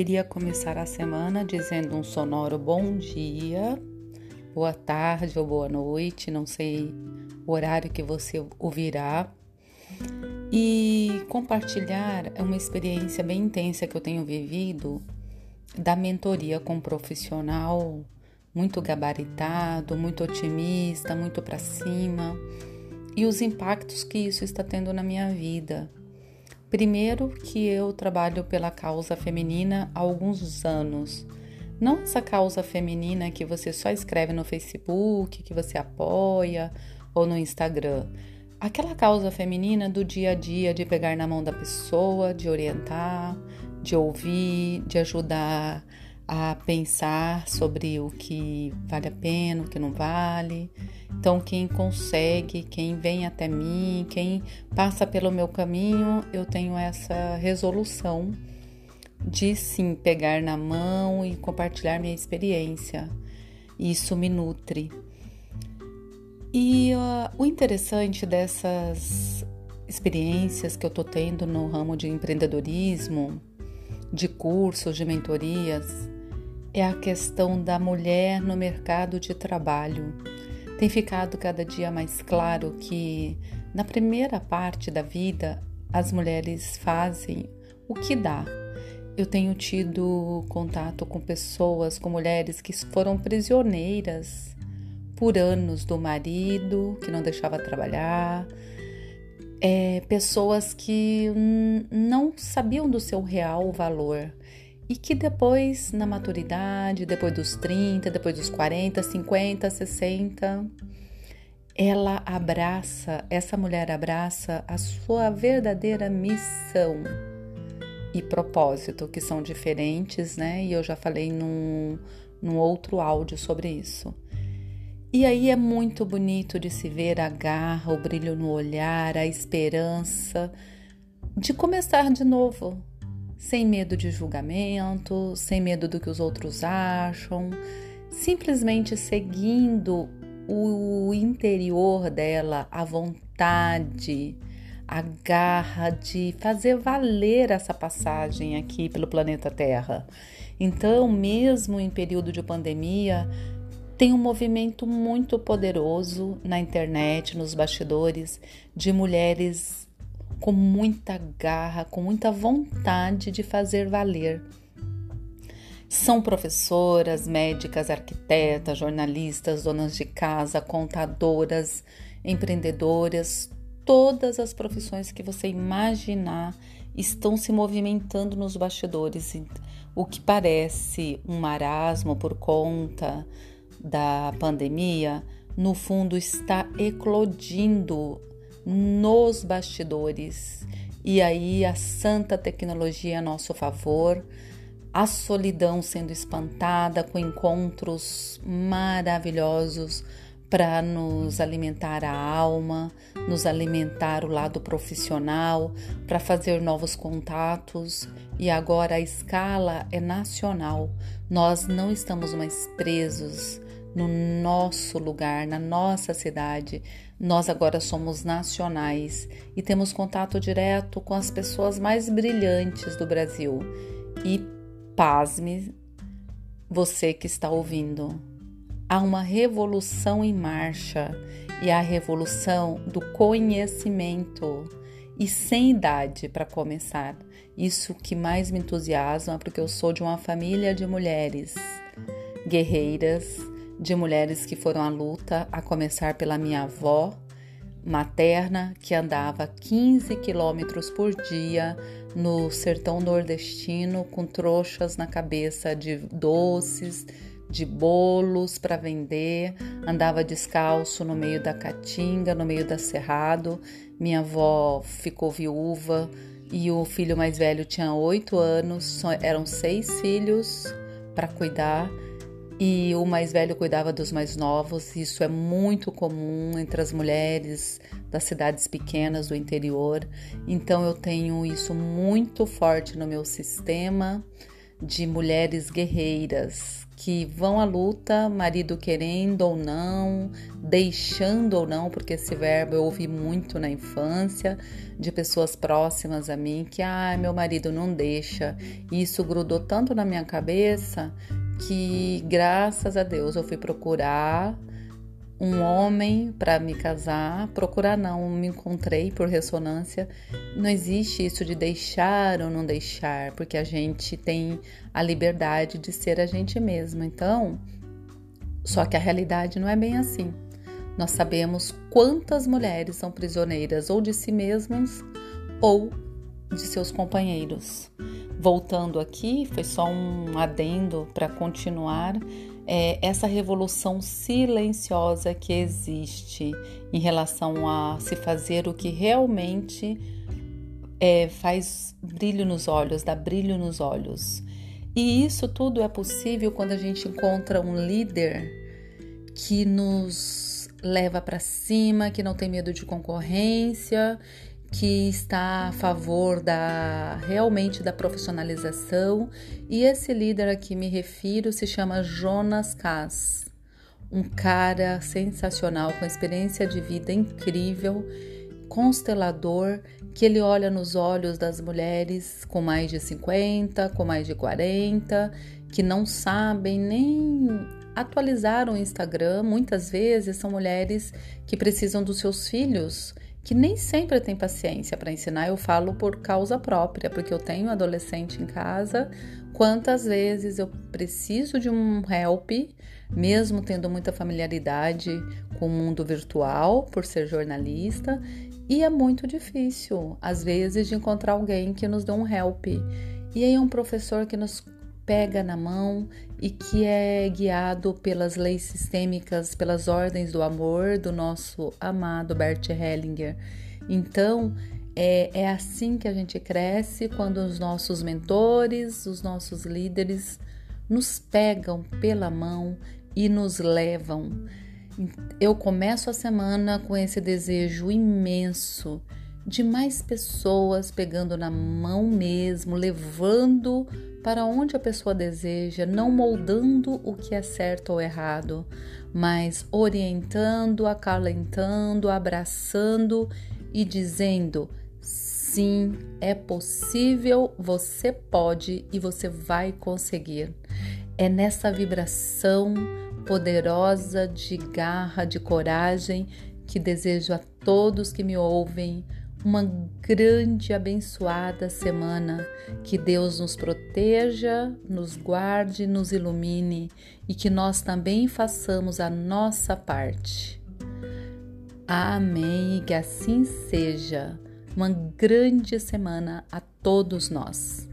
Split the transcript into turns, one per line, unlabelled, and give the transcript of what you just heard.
Queria começar a semana dizendo um sonoro bom dia, boa tarde ou boa noite, não sei o horário que você ouvirá. E compartilhar é uma experiência bem intensa que eu tenho vivido da mentoria com um profissional muito gabaritado, muito otimista, muito para cima e os impactos que isso está tendo na minha vida. Primeiro, que eu trabalho pela causa feminina há alguns anos. Não essa causa feminina que você só escreve no Facebook, que você apoia, ou no Instagram. Aquela causa feminina do dia a dia, de pegar na mão da pessoa, de orientar, de ouvir, de ajudar a pensar sobre o que vale a pena, o que não vale. Então, quem consegue, quem vem até mim, quem passa pelo meu caminho, eu tenho essa resolução de sim pegar na mão e compartilhar minha experiência. Isso me nutre. E uh, o interessante dessas experiências que eu tô tendo no ramo de empreendedorismo, de cursos, de mentorias, é a questão da mulher no mercado de trabalho. Tem ficado cada dia mais claro que na primeira parte da vida as mulheres fazem o que dá. Eu tenho tido contato com pessoas, com mulheres que foram prisioneiras por anos do marido, que não deixava trabalhar, é, pessoas que hum, não sabiam do seu real valor e que depois, na maturidade, depois dos 30, depois dos 40, 50, 60, ela abraça, essa mulher abraça a sua verdadeira missão e propósito, que são diferentes, né? E eu já falei num, num outro áudio sobre isso. E aí é muito bonito de se ver a garra, o brilho no olhar, a esperança de começar de novo, sem medo de julgamento, sem medo do que os outros acham, simplesmente seguindo o interior dela, a vontade, a garra de fazer valer essa passagem aqui pelo planeta Terra. Então, mesmo em período de pandemia, tem um movimento muito poderoso na internet, nos bastidores, de mulheres com muita garra, com muita vontade de fazer valer. São professoras, médicas, arquitetas, jornalistas, donas de casa, contadoras, empreendedoras, todas as profissões que você imaginar estão se movimentando nos bastidores. O que parece um marasmo por conta da pandemia, no fundo está eclodindo nos bastidores. E aí a santa tecnologia a nosso favor, a solidão sendo espantada com encontros maravilhosos para nos alimentar a alma, nos alimentar o lado profissional, para fazer novos contatos. E agora a escala é nacional. Nós não estamos mais presos no nosso lugar, na nossa cidade. Nós agora somos nacionais e temos contato direto com as pessoas mais brilhantes do Brasil. E pasme, você que está ouvindo, há uma revolução em marcha e a revolução do conhecimento e sem idade para começar. Isso que mais me entusiasma porque eu sou de uma família de mulheres guerreiras de mulheres que foram à luta, a começar pela minha avó materna, que andava 15 quilômetros por dia no sertão nordestino com trouxas na cabeça de doces, de bolos para vender, andava descalço no meio da caatinga, no meio da cerrado. Minha avó ficou viúva e o filho mais velho tinha oito anos, eram seis filhos para cuidar e o mais velho cuidava dos mais novos. Isso é muito comum entre as mulheres das cidades pequenas do interior. Então eu tenho isso muito forte no meu sistema de mulheres guerreiras que vão à luta, marido querendo ou não, deixando ou não, porque esse verbo eu ouvi muito na infância de pessoas próximas a mim que, ah, meu marido não deixa. E isso grudou tanto na minha cabeça que, graças a Deus, eu fui procurar um homem para me casar, procurar não, me encontrei por ressonância. Não existe isso de deixar ou não deixar, porque a gente tem a liberdade de ser a gente mesma. Então, só que a realidade não é bem assim. Nós sabemos quantas mulheres são prisioneiras ou de si mesmas ou de seus companheiros. Voltando aqui, foi só um adendo para continuar é, essa revolução silenciosa que existe em relação a se fazer o que realmente é, faz brilho nos olhos, dá brilho nos olhos. E isso tudo é possível quando a gente encontra um líder que nos leva para cima, que não tem medo de concorrência, que está a favor da realmente da profissionalização e esse líder a que me refiro se chama Jonas Kass, um cara sensacional com experiência de vida incrível, constelador, que ele olha nos olhos das mulheres com mais de 50, com mais de 40, que não sabem nem atualizar o Instagram. Muitas vezes são mulheres que precisam dos seus filhos que nem sempre tem paciência para ensinar. Eu falo por causa própria, porque eu tenho adolescente em casa. Quantas vezes eu preciso de um help, mesmo tendo muita familiaridade com o mundo virtual, por ser jornalista, e é muito difícil, às vezes, de encontrar alguém que nos dê um help. E aí, um professor que nos pega na mão e que é guiado pelas leis sistêmicas, pelas ordens do amor do nosso amado Bert Hellinger. Então, é, é assim que a gente cresce quando os nossos mentores, os nossos líderes nos pegam pela mão e nos levam. Eu começo a semana com esse desejo imenso de mais pessoas pegando na mão mesmo, levando para onde a pessoa deseja, não moldando o que é certo ou errado, mas orientando, acalentando, abraçando e dizendo: sim, é possível, você pode e você vai conseguir. É nessa vibração poderosa de garra, de coragem que desejo a todos que me ouvem uma grande abençoada semana. Que Deus nos proteja, nos guarde, nos ilumine e que nós também façamos a nossa parte. Amém. Que assim seja. Uma grande semana a todos nós.